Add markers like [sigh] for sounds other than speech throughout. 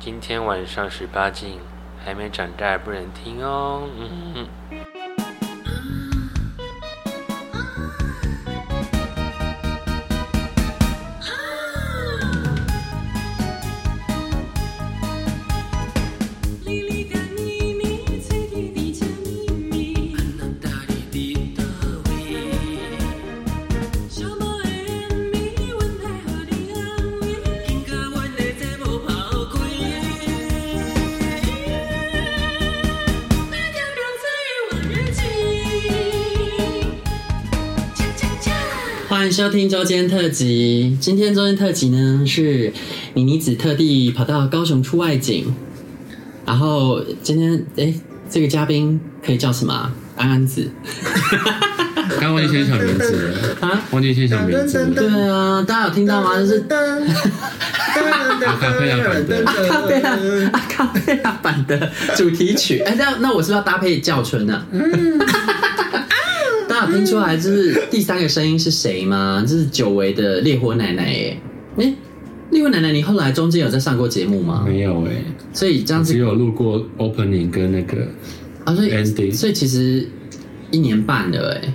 今天晚上十八禁，还没长大不能听哦。嗯。欢收听周间特辑。今天周间特辑呢，是妮妮子特地跑到高雄出外景。然后今天，哎，这个嘉宾可以叫什么？安安子。刚忘记先想名字了啊！忘记先想名字。对啊，大家有听到吗？就是阿卡贝拉版的阿卡贝拉阿卡贝拉版的主题曲。哎，那那我是不是要搭配叫春呢？嗯。[laughs] 听出来，就是第三个声音是谁吗？这是久违的烈火奶奶耶！哎，烈火奶奶，你后来中间有在上过节目吗？没有哎，所以这样子只有录过 opening 跟那个啊，所以 ending，所以其实一年半了哎。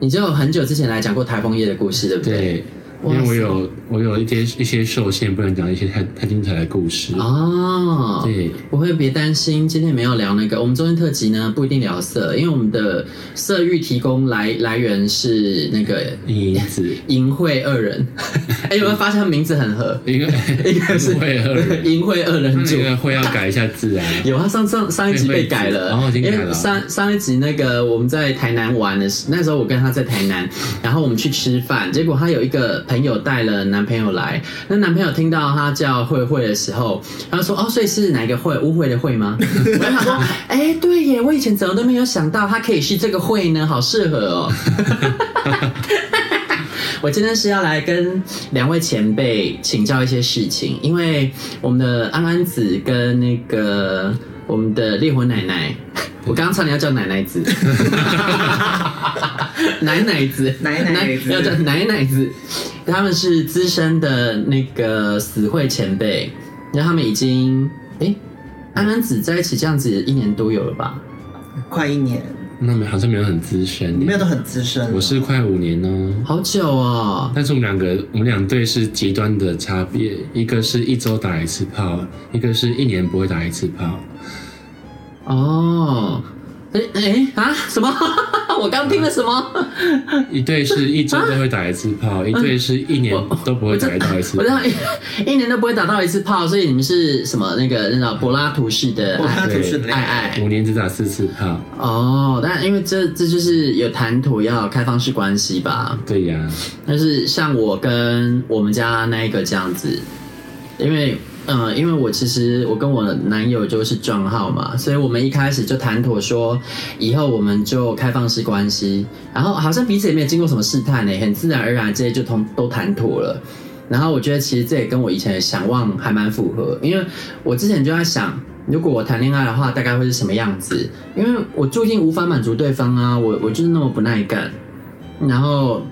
你就很久之前来讲过台风夜的故事，对不对？对。因为我有我有一些一些受限，不能讲一些太太精彩的故事哦。对，不会，别担心，今天没有聊那个。我们中间特辑呢，不一定聊色，因为我们的色欲提供来来源是那个银子 [laughs] 淫秽二人。[laughs] 哎，有没有发现他名字很合？一个一个是淫秽二人组，那个会要改一下字啊。[laughs] 有啊，上上上一集被改了，因为上上一集那个我们在台南玩的时，那时候我跟他在台南，然后我们去吃饭，结果他有一个。朋友带了男朋友来，那男朋友听到他叫慧慧的时候，他说：“哦，所以是哪个慧？污秽的秽吗？” [laughs] 我就想说：“哎、欸，对耶，我以前怎么都没有想到他可以是这个慧呢，好适合哦。” [laughs] 我今天是要来跟两位前辈请教一些事情，因为我们的安安子跟那个我们的烈火奶奶。[laughs] 我刚刚差点要叫奶奶子，[laughs] 奶奶子，奶奶子，要叫奶奶子。他们是资深的那个死会前辈，然后他们已经哎、欸，安安子在一起这样子一年多有了吧？快一年。那没好像没有很资深，没有都很资深。我是快五年哦，好久哦。但是我们两个，我们两队是极端的差别，一个是一周打一次炮，一个是一年不会打一次炮。哦，哎哎啊，什么？[laughs] 我刚听了什么？一对是一周都会打一次炮，啊、一对是一年都不会打到一次炮。我知道一年都不会打到一次炮，所以你们是什么？那个那种柏拉图式的柏拉图式的爱爱，五年只打四次炮。哦，但因为这这就是有谈吐要开放式关系吧？对呀，但是像我跟我们家那一个这样子，因为。嗯，因为我其实我跟我男友就是撞号嘛，所以我们一开始就谈妥说，以后我们就开放式关系，然后好像彼此也没有经过什么试探呢，很自然而然这些就通都谈妥了。然后我觉得其实这也跟我以前的想望还蛮符合，因为我之前就在想，如果我谈恋爱的话，大概会是什么样子？因为我注定无法满足对方啊，我我就是那么不耐干，然后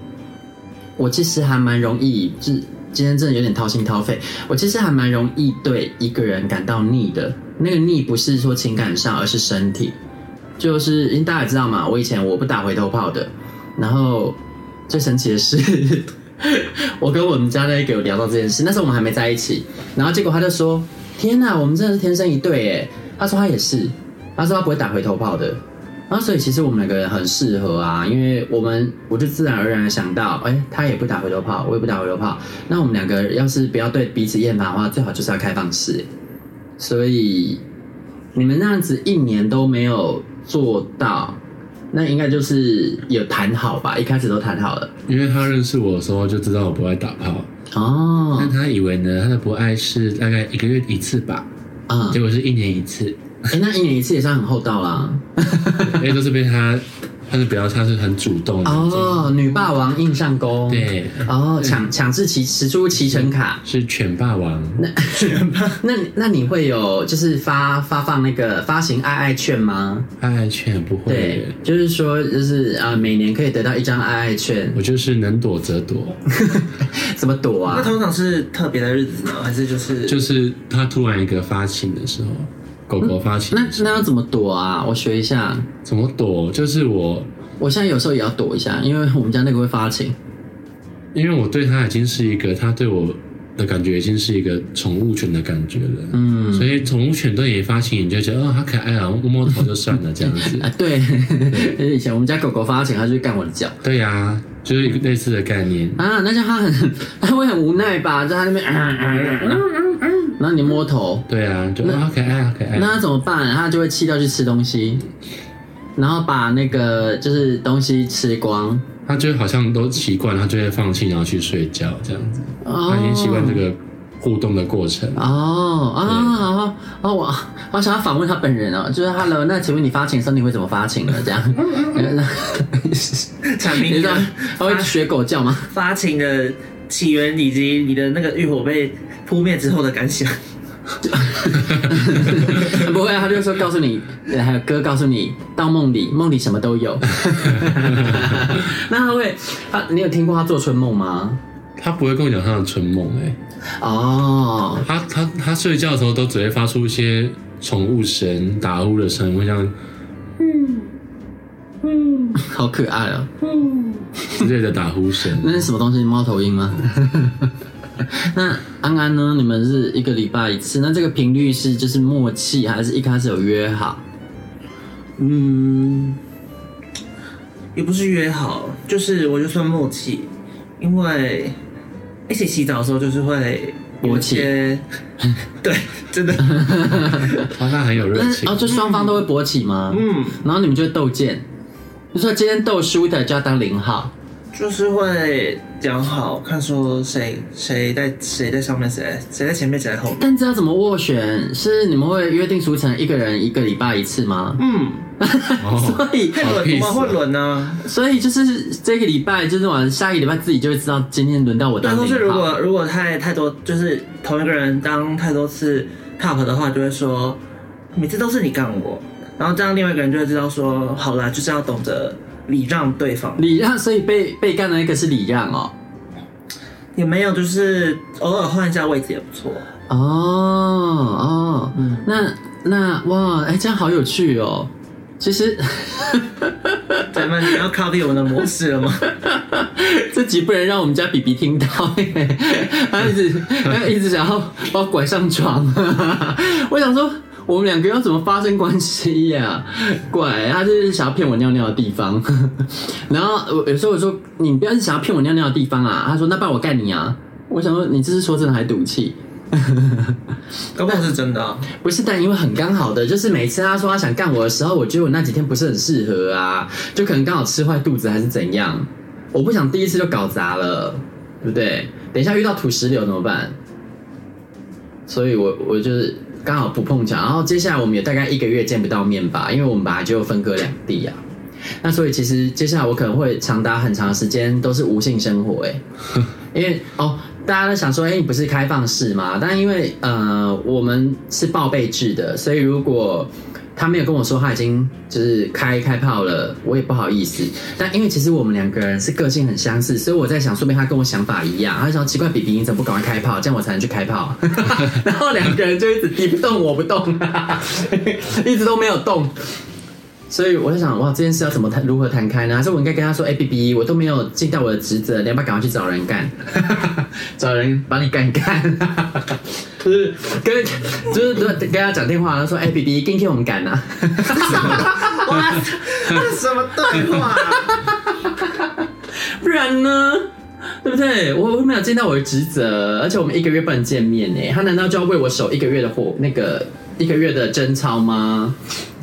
我其实还蛮容易就。今天真的有点掏心掏肺，我其实还蛮容易对一个人感到腻的。那个腻不是说情感上，而是身体。就是因为大家也知道嘛，我以前我不打回头炮的。然后最神奇的是，[laughs] 我跟我们家那个有聊到这件事，那时候我们还没在一起。然后结果他就说：“天哪，我们真的是天生一对！”诶，他说他也是，他说他不会打回头炮的。然后所以其实我们两个人很适合啊，因为我们我就自然而然想到，哎，他也不打回头炮，我也不打回头炮，那我们两个要是不要对彼此厌烦的话，最好就是要开放式。所以你们那样子一年都没有做到，那应该就是有谈好吧？一开始都谈好了。因为他认识我的时候就知道我不爱打炮哦，但他以为呢，他的不爱是大概一个月一次吧，啊、嗯，结果是一年一次。哎、欸，那一年一次也算很厚道啦。[laughs] 哎，都是被他他是比较他是很主动的哦，女霸王硬上弓，对，哦，强强制骑使出骑乘卡，是犬霸王。那犬霸 [laughs] 那那你会有就是发发放那个发行爱爱券吗？爱爱券不会，对，就是说就是啊，每年可以得到一张爱爱券。我就是能躲则躲，[laughs] 怎么躲啊？那通常是特别的日子呢，还是就是就是他突然一个发情的时候。狗狗发情，那那要怎么躲啊？我学一下。怎么躲？就是我，我现在有时候也要躲一下，因为我们家那个会发情。因为我对它已经是一个，它对我的感觉已经是一个宠物犬的感觉了。嗯，所以宠物犬对你发情，你就觉得哦，好可爱啊，摸摸头就算了这样子。啊，[laughs] 对。以前我们家狗狗发情，它就干我的脚。对呀、啊，就是一个类似的概念啊。那叫它很，它会很无奈吧，在它那边。嗯嗯嗯然后你摸头，对啊，就好可爱，好可爱。那他怎么办？他就会气到去吃东西，然后把那个就是东西吃光。他就好像都习惯，他就会放弃，然后去睡觉这样子。他已经习惯这个互动的过程。哦啊啊啊！我我想要访问他本人哦，就是 Hello，那请问你发情的时候你会怎么发情呢？这样，[laughs] [laughs] 产品你知道他会学狗叫吗？发情的起源以及你的那个浴火被。扑灭之后的感想，[laughs] 不会啊，他就说告诉你，还有歌告诉你，到梦里，梦里什么都有。[laughs] 那他会，他你有听过他做春梦吗？他不会跟我讲他的春梦，哎，哦，他他他睡觉的时候都只会发出一些宠物声、打呼的声，会像嗯嗯，好可爱啊，嗯之类的打呼声。那是什么东西？猫头鹰吗？[laughs] 那安安呢？你们是一个礼拜一次？那这个频率是就是默契，还是一开始有约好？嗯，也不是约好，就是我就算默契，因为一起洗澡的时候就是会勃起，[laughs] 对，真的，[laughs] 他很有热情，哦，就双方都会勃起吗？嗯，然后你们就会斗剑，就说今天斗输的就要当零号。就是会讲好，看说谁谁在谁在上面，谁谁在前面，谁在后面。但知道怎么斡旋？是你们会约定俗成一个人一个礼拜一次吗？嗯，[laughs] 所以会轮，我们会轮呢。所以就是这个礼拜就是完，下一个礼拜自己就会知道今天轮到我当。对，就是如果如果太太多，就是同一个人当太多次 top 的话，就会说每次都是你干我，然后这样另外一个人就会知道说，好啦，就是要懂得。礼让对方，礼让，所以被被干的那个是礼让哦，也没有，就是偶尔换一下位置也不错哦哦，嗯，那那哇，哎、欸，这样好有趣哦。其实，[laughs] 咱们你要 copy 我们的模式了吗？[laughs] 这集不能让我们家 BB 听到，他一直他一直想要把我拐上床，[laughs] 我想说。我们两个要怎么发生关系呀、啊？[laughs] 怪，他就是想要骗我尿尿的地方。[laughs] 然后我有时候我说，你不要是想要骗我尿尿的地方啊。他说，那不然我干你啊。我想说，你这是说真的还赌气？[laughs] 根本是真的、啊。不是，但因为很刚好的，就是每次他说他想干我的时候，我觉得我那几天不是很适合啊，就可能刚好吃坏肚子还是怎样。我不想第一次就搞砸了，对不对？等一下遇到土石流怎么办？所以我我就是。刚好不碰巧，然后接下来我们也大概一个月见不到面吧，因为我们本来就分隔两地啊。那所以其实接下来我可能会长达很长时间都是无性生活哎，[laughs] 因为哦，大家都想说，哎，你不是开放式吗？但因为呃，我们是报备制的，所以如果他没有跟我说他已经就是开开炮了，我也不好意思。但因为其实我们两个人是个性很相似，所以我在想，说明他跟我想法一样。他就想奇怪比比你怎么不赶快开炮，这样我才能去开炮。[laughs] [laughs] 然后两个人就一直你不动我不动，[laughs] 一直都没有动。所以我在想，哇，这件事要怎么谈，如何谈开呢？还是我应该跟他说，哎，BB，我都没有尽到我的职责，你要不要赶快去找人干？[laughs] 找人把你干干？就是跟就是跟跟他讲电话，他说，哎，BB，今天我们干啊？哇，什么对话？[laughs] 不然呢？对不对？我我没有尽到我的职责，而且我们一个月不能见面呢。他难道就要为我守一个月的火那个一个月的贞操吗？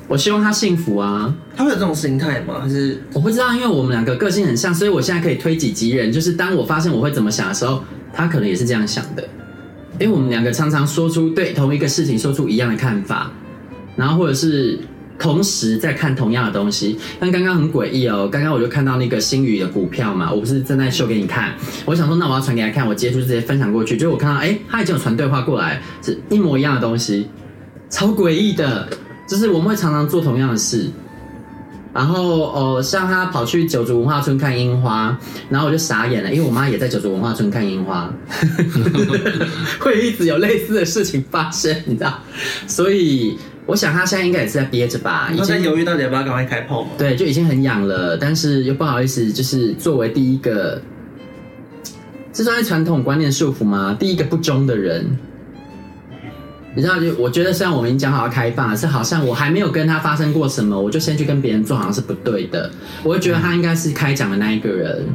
我希望他幸福啊！他会有这种心态吗？还是我不知道，因为我们两个个性很像，所以我现在可以推己及人。就是当我发现我会怎么想的时候，他可能也是这样想的。因为我们两个常常说出对同一个事情说出一样的看法，然后或者是同时在看同样的东西。但刚刚很诡异哦，刚刚我就看到那个星宇的股票嘛，我不是正在秀给你看，我想说那我要传给他看，我截图直接分享过去，就我看到哎、欸，他已经有传对话过来，是一模一样的东西，超诡异的，就是我们会常常做同样的事。然后哦，像他跑去九族文化村看樱花，然后我就傻眼了，因为我妈也在九族文化村看樱花，[laughs] 会一直有类似的事情发生，你知道？所以我想他现在应该也是在憋着吧，已经在犹豫到底要不要赶快开炮嘛。对，就已经很痒了，但是又不好意思，就是作为第一个，这算是传统观念束缚吗？第一个不忠的人。你知道，就我觉得，虽然我们已经讲好要开放，是好像我还没有跟他发生过什么，我就先去跟别人做，好像是不对的。我会觉得他应该是开讲的那一个人，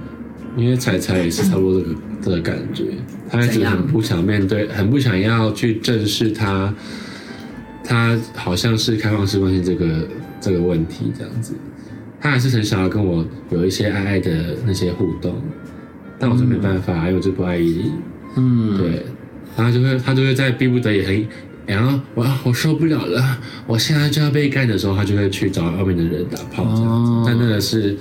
因为彩彩也是差不多这个这个感觉，他一直很不想面对，很不想要去正视他，他好像是开放式关系这个这个问题这样子，他还是很想要跟我有一些爱爱的那些互动，但我就没办法，嗯、因为我就不爱你，嗯，对，然后就会他就会在逼不得已很。然后我我受不了了，我现在就要被干的时候，他就会去找外面的人打炮这样子。哦、但那个是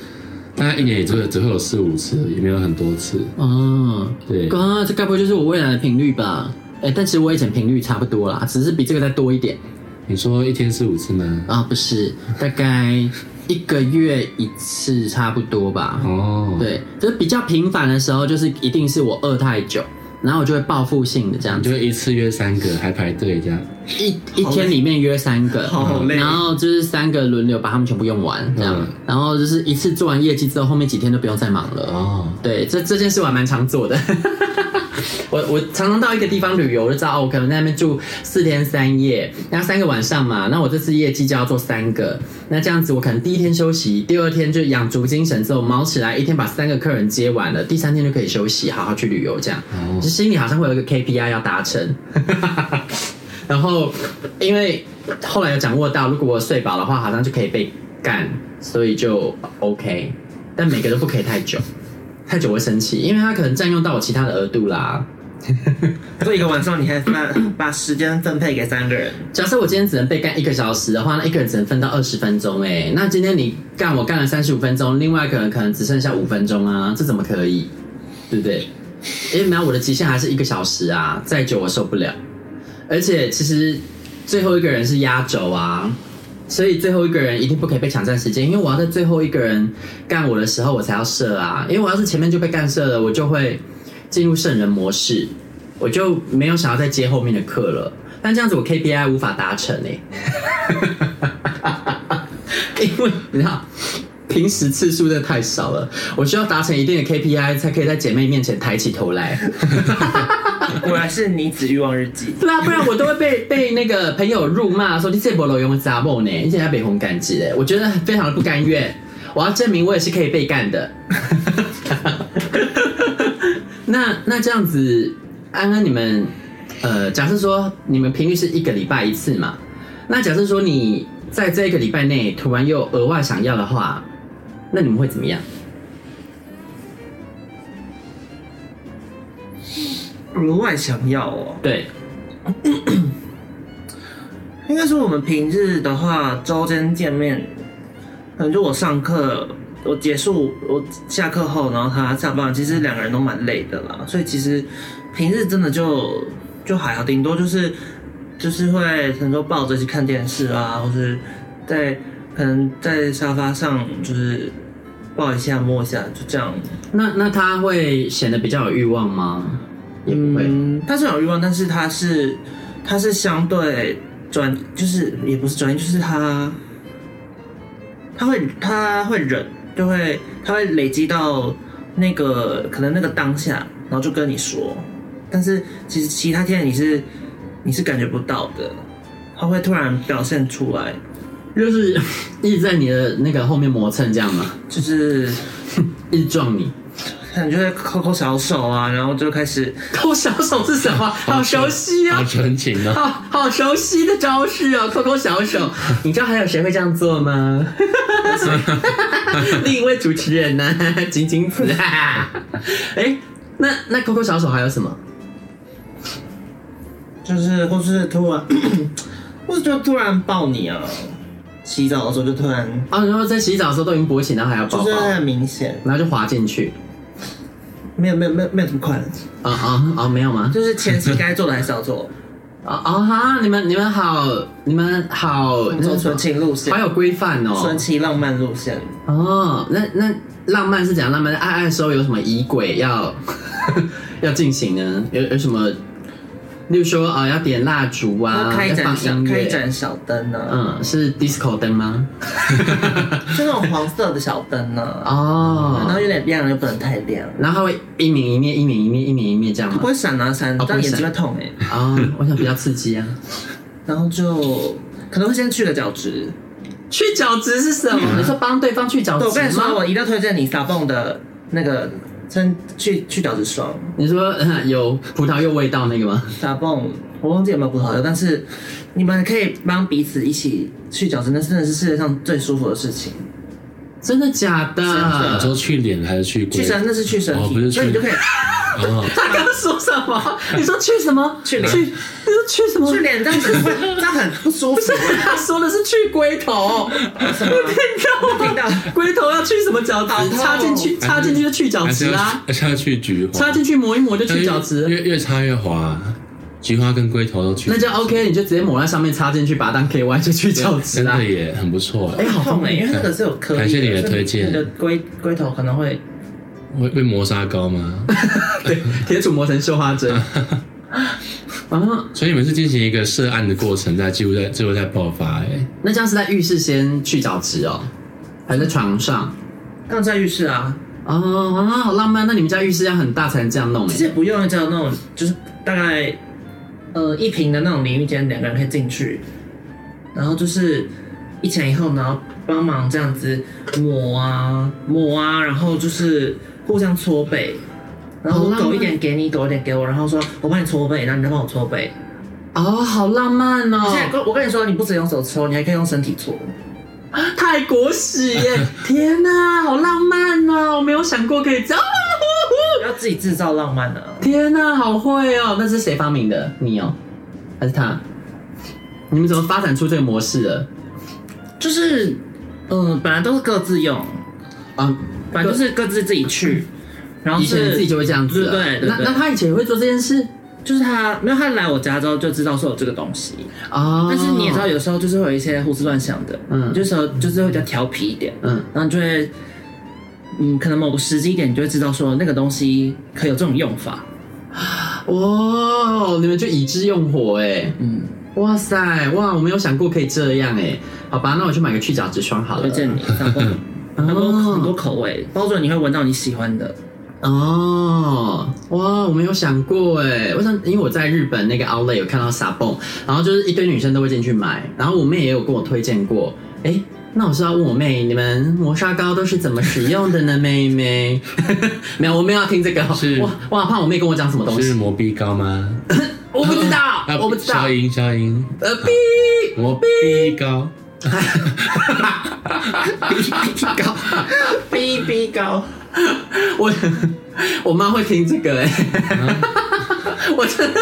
大概一年也只会只会有四五次，也没有很多次。哦，对，刚刚这该不会就是我未来的频率吧？哎，但其实我以前频率差不多啦，只是比这个再多一点。你说一天四五次吗？啊、哦，不是，大概一个月一次，差不多吧。哦，对，就是比较频繁的时候，就是一定是我饿太久。然后我就会报复性的这样子，就一次约三个，还排队这样，一一天里面约三个，好累。然后就是三个轮流把他们全部用完这样，嗯、然后就是一次做完业绩之后，后面几天都不用再忙了。哦，对，这这件事我还蛮常做的。我我常常到一个地方旅游，就知道哦，我可能在那边住四天三夜，那三个晚上嘛，那我这次业绩就要做三个，那这样子我可能第一天休息，第二天就养足精神之后忙起来，一天把三个客人接完了，第三天就可以休息，好好去旅游这样，就心里好像会有一个 KPI 要达成。[laughs] 然后因为后来有掌握到，如果我睡饱的话，好像就可以被干，所以就 OK，但每个都不可以太久，太久会生气，因为他可能占用到我其他的额度啦。[laughs] 做一个晚上，你还把把时间分配给三个人。假设我今天只能被干一个小时的话，那一个人只能分到二十分钟。哎，那今天你干我干了三十五分钟，另外一个人可能只剩下五分钟啊，这怎么可以？对不对？[laughs] 因为没有我的极限还是一个小时啊，再久我受不了。而且其实最后一个人是压轴啊，所以最后一个人一定不可以被抢占时间，因为我要在最后一个人干我的时候我才要射啊，因为我要是前面就被干射了，我就会。进入圣人模式，我就没有想要再接后面的课了。但这样子我 KPI 无法达成哎，[laughs] 因为你知道，平时次数真的太少了，我需要达成一定的 KPI 才可以在姐妹面前抬起头来。[laughs] 果然是女子欲望日记。对啊，不然我都会被被那个朋友辱骂说你这波老用杂梦呢，你现在被红感激哎，我觉得非常的不甘愿，我要证明我也是可以被干的。[laughs] 那那这样子，安安你们，呃，假设说你们频率是一个礼拜一次嘛？那假设说你在这一个礼拜内突然又额外想要的话，那你们会怎么样？额外想要哦？对，应该说我们平日的话，周间见面，可能就我上课。我结束，我下课后，然后他下班，其实两个人都蛮累的啦，所以其实平日真的就就还好，顶多就是就是会很多抱着去看电视啊，或是在可能在沙发上就是抱一下摸一下，就这样。那那他会显得比较有欲望吗？嗯，他是有欲望，但是他是他是相对专，就是也不是专业，就是他他会他会忍。就会，他会累积到那个可能那个当下，然后就跟你说，但是其实其他天你是你是感觉不到的，他会突然表现出来，就是 [laughs] 一直在你的那个后面磨蹭这样嘛？就是 [laughs] 一直撞你。你就会抠抠小手啊，然后就开始抠小手是什么？[laughs] 好熟悉啊，好纯情啊，好好熟悉的招式啊，抠抠小手。你知道还有谁会这样做吗？[laughs] 另一位主持人呢、啊？[laughs] 金金子。哎、欸，那那抠抠小手还有什么？就是或是突然，[coughs] 或是就突然抱你啊。洗澡的时候就突然，啊，然后在洗澡的时候都已经勃起，然后还要抱抱，就是很明显，然后就滑进去。没有没有没有没有这么快，啊啊啊！没有吗？就是前期该做的还是要做。啊啊哈！你们你们好，你们好，走纯情路线，好有规范哦，纯情浪漫路线。哦，那那浪漫是怎样？浪漫爱爱的时候有什么仪轨要 [laughs] 要进行呢？有有什么？例如说啊，要点蜡烛啊，开一盏小开一盏小灯呢？嗯，是 disco 灯吗？[laughs] [laughs] 就那种黄色的小灯呢？哦，然后有点亮又不能太亮，然后它会一明一灭，一明一灭，一明一灭这样吗？不会闪啊闪，但眼睛会痛哎。啊，我想比较刺激啊。然后就可能会先去个角质，去角质是什么？[laughs] 你说帮对方去角质？我跟你说，我一定要推荐你撒蹦的那个。先去去角质霜，你说 [laughs] 有葡萄柚味道那个吗？打蹦，我忘记有没有葡萄柚，但是你们可以帮彼此一起去角质，那真的是世界上最舒服的事情。真的假的？你说去脸还是去去身？那是去身体，哦、不是去所以你就可以。哦、他刚刚说什么？[laughs] 你说去什么？去脸？去？你说去什么？去脸这样子会，这样很不舒服。他说的是去龟头。什么？听到？龟头要去什么角质？插进去，插进去就去角质啊！插去菊花，插进去磨一磨就去角质，越越插越滑。菊花跟龟头都去，那就 OK，你就直接抹在上面，插进去，把它当 KY 就去角质啦。真的也很不错。哎，好痛哎，因为那个是有颗粒。感谢你的推荐。你的龟龟头可能会会被磨砂膏吗？[laughs] 对，铁杵磨成绣花针。[laughs] 啊，所以你们是进行一个涉案的过程，在记录在最后在爆发哎。那这样是在浴室先去角质哦，还是在床上？刚在浴室啊。哦啊，好浪漫。那你们家浴室要很大才能这样弄？其实不用这样弄，就是大概。呃，一瓶的那种淋浴间，两个人可以进去，然后就是一前一后，然后帮忙这样子抹啊抹啊，然后就是互相搓背，然后我抖一点给你，抖一点给我，然后说我帮你搓背，然后你再帮我搓背。哦，好浪漫哦！现在我跟你说，你不只用手搓，你还可以用身体搓。泰国洗耶！[laughs] 天哪，好浪漫哦！我没有想过可以这样。要自己制造浪漫啊。天哪，好会哦！那是谁发明的？你哦，还是他？你们怎么发展出这个模式的？就是，嗯、呃，本来都是各自用啊，反正就是各自自己去，然后以前自己就会这样子。对对，对，对。那那他以前也会做这件事？就是他没有，他来我家之后就知道说有这个东西啊。但是你也知道，有时候就是会有一些胡思乱想的，嗯，就时候就是会比较调皮一点，嗯，然后就会，嗯，可能某个时机点你就会知道说那个东西可以有这种用法。哇，你们就已知用火哎，嗯，哇塞，哇，我没有想过可以这样哎。好吧，那我去买个去角质霜好了。推荐你，很多 [laughs] 很多口味，包准你会闻到你喜欢的。哦，哇，我没有想过哎，我想因为我在日本那个 Outlet 有看到 Sabon，然后就是一堆女生都会进去买，然后我妹也有跟我推荐过，哎，那我是要问我妹，你们磨砂膏都是怎么使用的呢？[laughs] 妹妹，没有，我没有要听这个，是，我我好，怕我妹跟我讲什么东西？是磨逼膏吗？[laughs] 我不知道，[laughs] 啊、我不知道。消音消音，呃，逼磨逼膏，逼逼膏，逼逼膏。我 [laughs] 我妈会听这个哎、[laughs] 我真的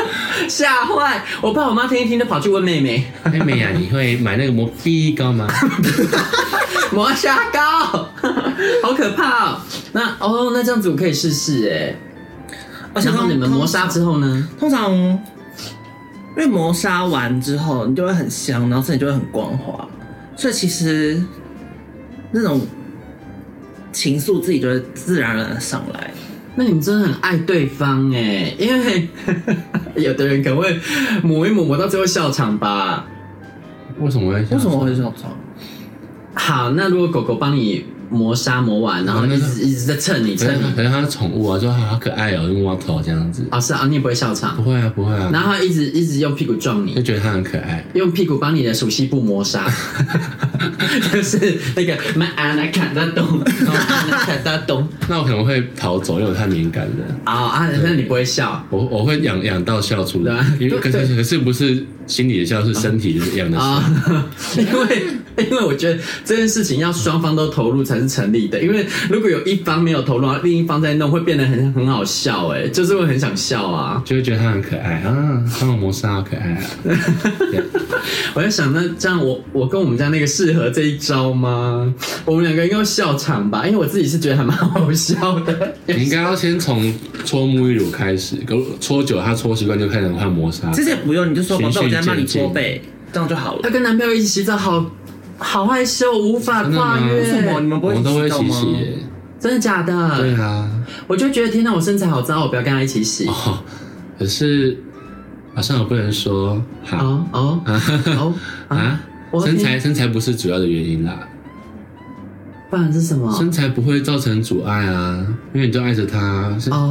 吓坏，我怕我妈听一听就跑去问妹妹。妹妹呀、啊，你会买那个磨逼膏吗？磨砂膏，[laughs] 好可怕、哦。那哦，那这样子我可以试试哎。然后你们磨砂之后呢？通常因为磨砂完之后，你就会很香，然后身体就会很光滑，所以其实那种。情愫自己就会自然而然上来，那你们真的很爱对方哎，因为 [laughs] 有的人可能会抹一抹抹到最后笑场吧？为什么会？为什么会笑场？好，那如果狗狗帮你。磨砂磨完，然后一直一直在蹭你蹭你，可是它是宠物啊，就好可爱哦，用猫头这样子。啊是啊，你也不会笑场？不会啊，不会啊。然后它一直一直用屁股撞你，就觉得它很可爱，用屁股帮你的熟悉部磨砂，[laughs] 就是那个麦安来看得懂，看得懂。那我可能会逃走，因为我太敏感了。啊啊，那你不会笑？我我会痒痒到笑出来，因为可是可是不是心里的笑，是身体就是一样的笑。[laughs] 因为 [laughs] 因为我觉得这件事情要双方都投入才。是成立的，因为如果有一方没有投入，另一方在弄，会变得很很好笑，哎，就是会很想笑啊，就会觉得他很可爱啊，看我磨砂好可爱啊。[laughs] [laughs] 我在想，那这样我我跟我们家那个室适合这一招吗？我们两个应该会笑场吧，因为我自己是觉得还蛮好笑的。你应该要先从搓沐浴乳开始，搓久他搓习惯就开始换磨砂。其实也不用，你就说宝贝，我在帮你搓背，这样就好了。他跟男朋友一起洗澡，好好害羞，无法跨越。为什么你们不会洗澡吗？我们都会一起洗耶。真的假的？对啊，我就觉得天哪，我身材好糟，我不要跟他一起洗。哦，可是好像 [laughs] 我不能说好哦哦哦啊，身材身材不是主要的原因啦，不然是什么？身材不会造成阻碍啊，因为你就爱着他，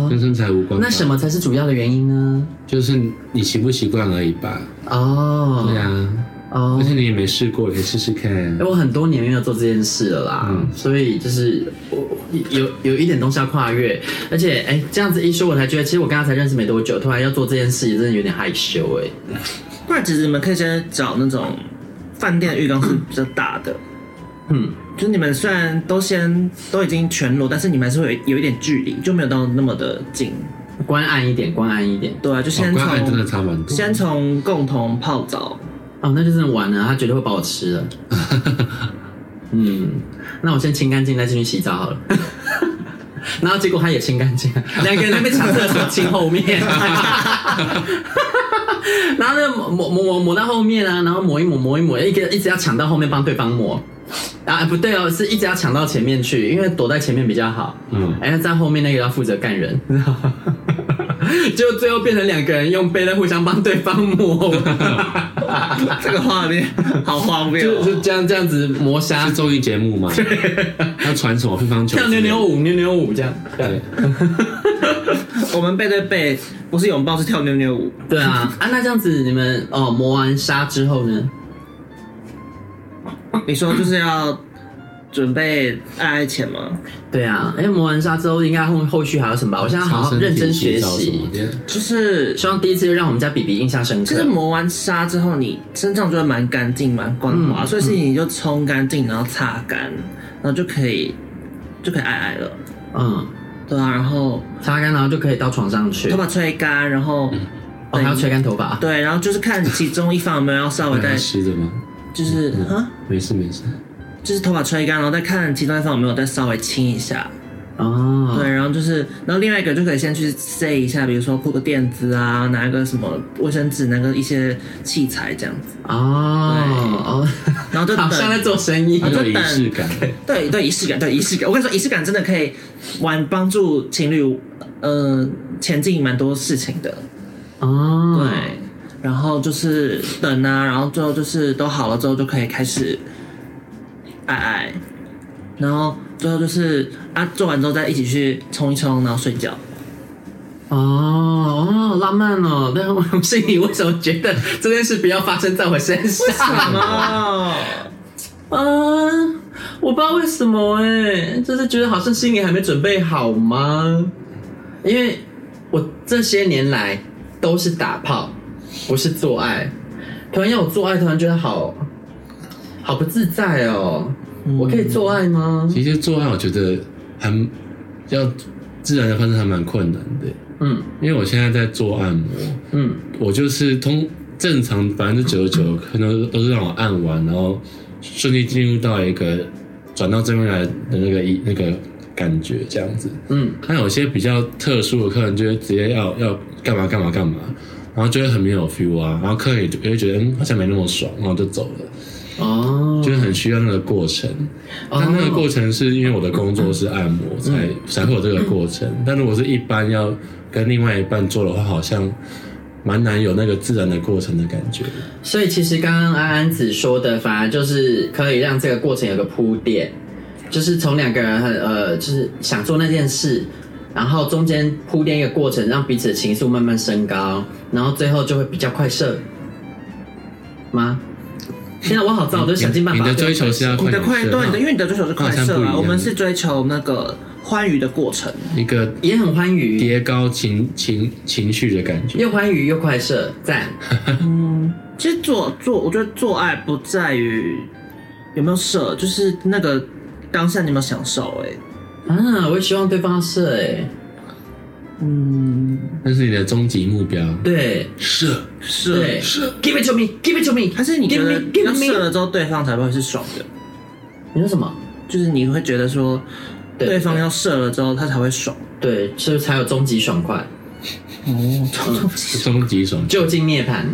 跟身材无关。那什么才是主要的原因呢？就是你习不习惯而已吧。哦，对啊。哦，而且你也没试过，可以试试看。哎，我很多年没有做这件事了啦，嗯、所以就是我有有一点东西要跨越，而且哎，这样子一说，我才觉得其实我跟他才认识没多久，突然要做这件事，也真的有点害羞哎。不然其实你们可以先找那种饭店浴缸是比较大的，嗯，就是你们虽然都先都已经全裸，但是你们还是会有，有一点距离，就没有到那么的近，关暗一点，关暗一点。对啊，就先从、哦、真的差蛮多，先从共同泡澡。哦，那就真的完了，他绝对会把我吃了。[laughs] 嗯，那我先清干净再进去洗澡好了。[laughs] 然后结果他也清干净，两个人在那边抢厕所清后面。[laughs] 然后呢，抹抹抹抹到后面啊，然后抹一抹抹一抹，一个一直要抢到后面帮对方抹。啊，不对哦，是一直要抢到前面去，因为躲在前面比较好。嗯，哎，在后面那个要负责干人。就最后变成两个人用杯来互相帮对方摸，[laughs] 这个画面好荒谬，就是这样这样子磨砂。是综艺节目吗？要传什么乒乓球？跳扭扭舞，扭扭舞这样。对，[laughs] 我们背对背，不是拥抱，是跳扭扭舞。对啊，啊，那这样子你们哦磨完砂之后呢？你说就是要。准备爱爱前吗？对啊，因为磨完砂之后应该后后续还有什么吧？我现在好好认真学习，就是希望第一次就让我们家 BB 印象深刻。就是磨完砂之后，你身上就会蛮干净、蛮光滑，嗯、所以是你就冲干净，然后擦干，然后就可以就可以爱爱了。嗯，对啊，然后擦干，然后就可以到床上去，头发吹干，然后、嗯、哦还要吹干头发。对，然后就是看其中一方有没有要稍微再湿的吗？就是啊、嗯，没事没事。就是头发吹干，然后再看其他地方有没有再稍微清一下。哦，对，然后就是，然后另外一个就可以先去塞一下，比如说铺个垫子啊，拿一个什么卫生纸，拿个一些器材这样子。哦，哦，然后就 [laughs] 好像在做生意，就仪式感。对对，仪式感，对仪式感。我跟你说，仪式感真的可以玩帮助情侣，呃，前进蛮多事情的。哦，对，然后就是等啊，然后最后就是都好了之后就可以开始。爱爱，然后最后就是啊，做完之后再一起去冲一冲，然后睡觉。哦哦，浪漫哦！但是我心里为什么觉得这件事不要发生在我身上？为什么？[laughs] 啊，我不知道为什么哎，就是觉得好像心里还没准备好吗？因为我这些年来都是打炮，不是做爱。突然要我做爱，突然觉得好。好不自在哦！嗯、我可以做爱吗？其实做爱，我觉得还要自然的方式还蛮困难的。嗯，因为我现在在做按摩，嗯，我就是通正常百分之九十九可能都是让我按完，然后顺利进入到一个转到这边来的那个一那个感觉这样子。嗯，但有些比较特殊的客人就会直接要要干嘛干嘛干嘛，然后就会很没有 feel 啊，然后客人也也会觉得嗯好像没那么爽，然后就走了。哦，就是很需要那个过程，但那个过程是因为我的工作是按摩才，才才会有这个过程。但如果是一般要跟另外一半做的话，好像蛮难有那个自然的过程的感觉。所以其实刚刚安安子说的，反而就是可以让这个过程有个铺垫，就是从两个人很呃，就是想做那件事，然后中间铺垫一个过程，让彼此的情愫慢慢升高，然后最后就会比较快射吗？现在我好糟，我都想尽办法。你的追求是要快，你的快，对，你的因为你的追求是快射啊。我们是追求那个欢愉的过程，一个也很欢愉，叠高情情情绪的感觉，又欢愉又快射，赞。[laughs] 嗯，其实做做，我觉得做爱不在于有没有射，就是那个当下你有没有享受。哎，啊，我也希望对方射哎。嗯，那是你的终极目标。对，射射射，，Give it to me，Give it to me，还是你觉 Give 得 me, give 要 me 射了之后，对方才会是爽的？你说什么？就是你会觉得说，对对方要射了之后，他才会爽。对，所以才有终极爽快，哦，终极爽就近涅槃。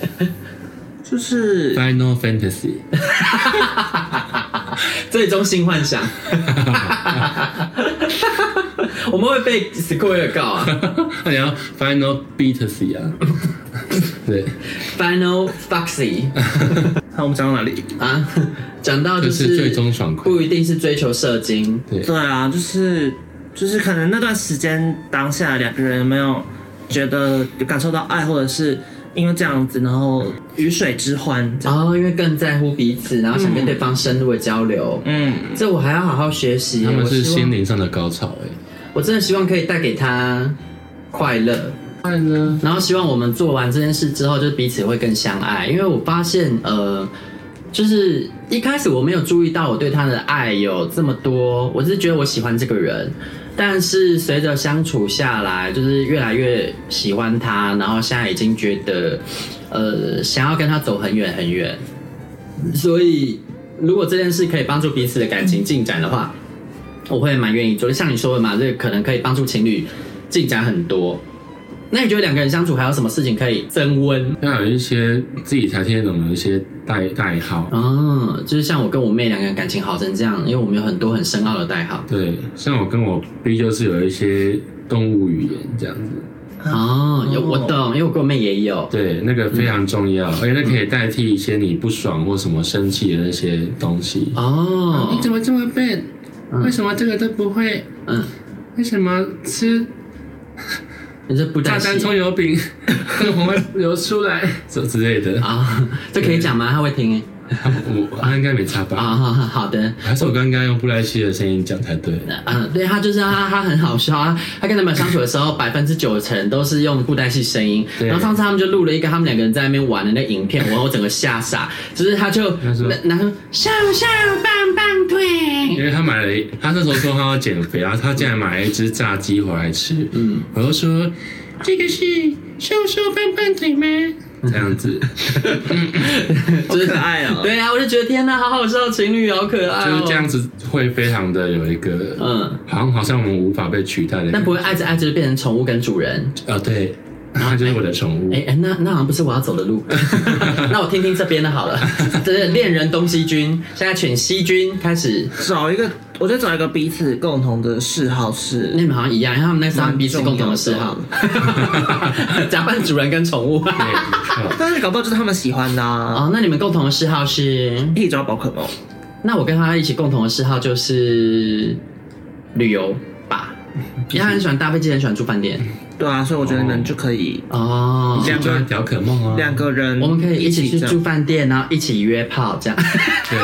[laughs] 就是，Final Fantasy。[laughs] 最终性幻想，[laughs] 我们会被 Square 告啊那 [laughs] 你要 Final Fantasy 啊？[laughs] 对，，Final Foxy [laughs] 那我们讲到哪里？啊，讲到就就是最终爽快不一定是追求射精，对，对啊，就是就是可能那段时间当下两个人有没有觉得有感受到爱，或者是因为这样子，然后鱼水之欢然后。哦，因为更在乎彼此，然后想跟对方深入的交流，嗯，这我还要好好学习。他们是心灵上的高潮哎。我真的希望可以带给他快乐，快乐？然后希望我们做完这件事之后，就是彼此会更相爱。因为我发现，呃，就是一开始我没有注意到我对他的爱有这么多，我只是觉得我喜欢这个人，但是随着相处下来，就是越来越喜欢他，然后现在已经觉得，呃，想要跟他走很远很远。所以，如果这件事可以帮助彼此的感情进展的话，我会蛮愿意做的。像你说的嘛，这个可能可以帮助情侣进展很多。那你觉得两个人相处还有什么事情可以增温？要有一些自己才听得懂的一些代代号。哦，就是像我跟我妹两个人感情好成这样，因为我们有很多很深奥的代号。对，像我跟我 B 就是有一些动物语言这样子。哦，有我懂，因为我跟我妹也有。对，那个非常重要，而且那可以代替一些你不爽或什么生气的那些东西。哦，你怎么这么笨？为什么这个都不会？嗯，为什么吃你这不炸弹葱油饼会红会流出来？[laughs] 这之类的。啊？这可以讲吗？他会听我他应该没差吧？啊。好好的。还是我刚刚用布莱希的声音讲才对。嗯，对他就是他，他很好笑啊。他跟他们相处的时候，百分之九成都是用布袋戏声音。然后上次他们就录了一个他们两个人在那边玩的那影片，我我整个吓傻。就是他就他说然后上上棒棒腿，因为他买了，他那时候说他要减肥，然后他竟然买了一只炸鸡回来吃。嗯，我就说这个是瘦瘦棒棒腿吗？这样子，[laughs] 好可爱哦、对啊，我就觉得天哪，好好笑，情侣好可爱、哦，就是这样子会非常的有一个，嗯，好像好像我们无法被取代的感觉，但不会爱着爱着就变成宠物跟主人。啊，对，他就是我的宠物。哎、哎，那那好像不是我要走的路，[laughs] [laughs] 那我听听这边的好了。这是恋人东西君，现在选西君开始，找一个，我觉得找一个彼此共同的嗜好是那你们好像一样，因为他们那是他们彼此共同的嗜好，[laughs] 假扮主人跟宠物。但是搞不好就是他们喜欢的啊。哦，那你们共同的嗜好是？一起找宝可梦，那我跟他一起共同的嗜好就是旅游吧，[laughs] 因为他很喜欢搭飞机，很喜欢住饭店。对啊，所以我觉得你们就可以哦，两个喜欢宝可梦啊，两个人，我们可以一起去住饭店，然后一起约炮这样。对，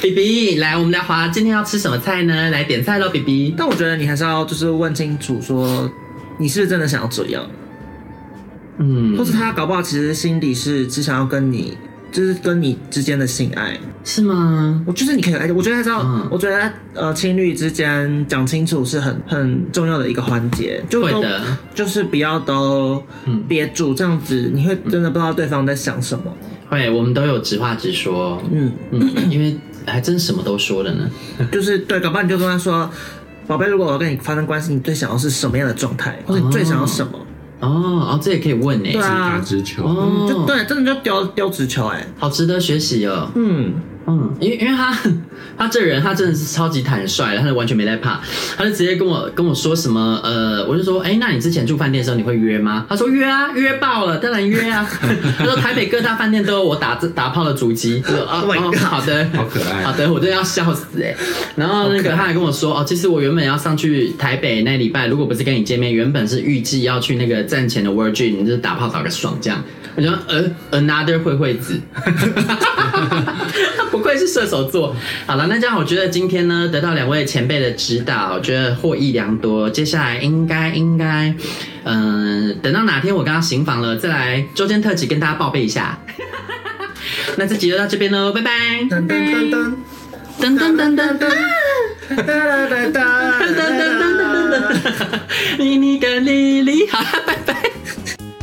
[laughs] 比比，来，我们来华，今天要吃什么菜呢？来点菜喽，比比。但我觉得你还是要就是问清楚，说你是不是真的想要这样，嗯或，是他搞不好其实心底是只想要跟你，就是跟你之间的性爱。是吗？我就是你可以，我觉得还是要，嗯我觉得呃，情侣之间讲清楚是很很重要的一个环节，就都会的就是不要都憋住，这样子你会真的不知道对方在想什么。会，我们都有直话直说。嗯，嗯，因为还真什么都说了呢。[laughs] [laughs] 就是对，搞不好你就跟他说，宝贝，如果我要跟你发生关系，你最想要是什么样的状态，或者你最想要什么？哦哦哦，这也可以问呢。对啊打直球，哦，就对，真的就丢丢直球、欸，哎，好值得学习哦。嗯，嗯，因为因为他他这人他真的是超级坦率的，他就完全没在怕，他就直接跟我跟我说什么呃，我就说哎、欸，那你之前住饭店的时候你会约吗？他说约啊，约爆了，当然约啊。[laughs] 他说台北各大饭店都有我打打炮的足迹。我说哦 Oh 哦好的，好可爱 [laughs] 好的，我真的要笑死哎、欸。然后那个他还跟我说哦，其实我原本要上去台北那礼拜，如果不是跟你见面，原本是预计要去那个站前的 Virgin，就是打炮打个爽这样。我觉得呃，another 慧慧子，[laughs] 不愧是射手座。好了，那这样我觉得今天呢，得到两位前辈的指导，我觉得获益良多。接下来应该应该，嗯、等到哪天我跟他行房了，再来周间特辑跟大家报备一下。[laughs] 那这集就到这边喽，拜拜。噔噔噔噔噔噔噔噔噔噔噔噔噔噔噔噔。妮妮跟莉莉，好，拜拜。